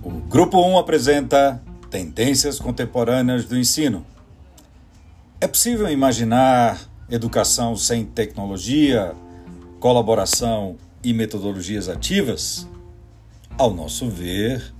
O Grupo 1 apresenta Tendências Contemporâneas do Ensino. É possível imaginar educação sem tecnologia, colaboração e metodologias ativas? Ao nosso ver,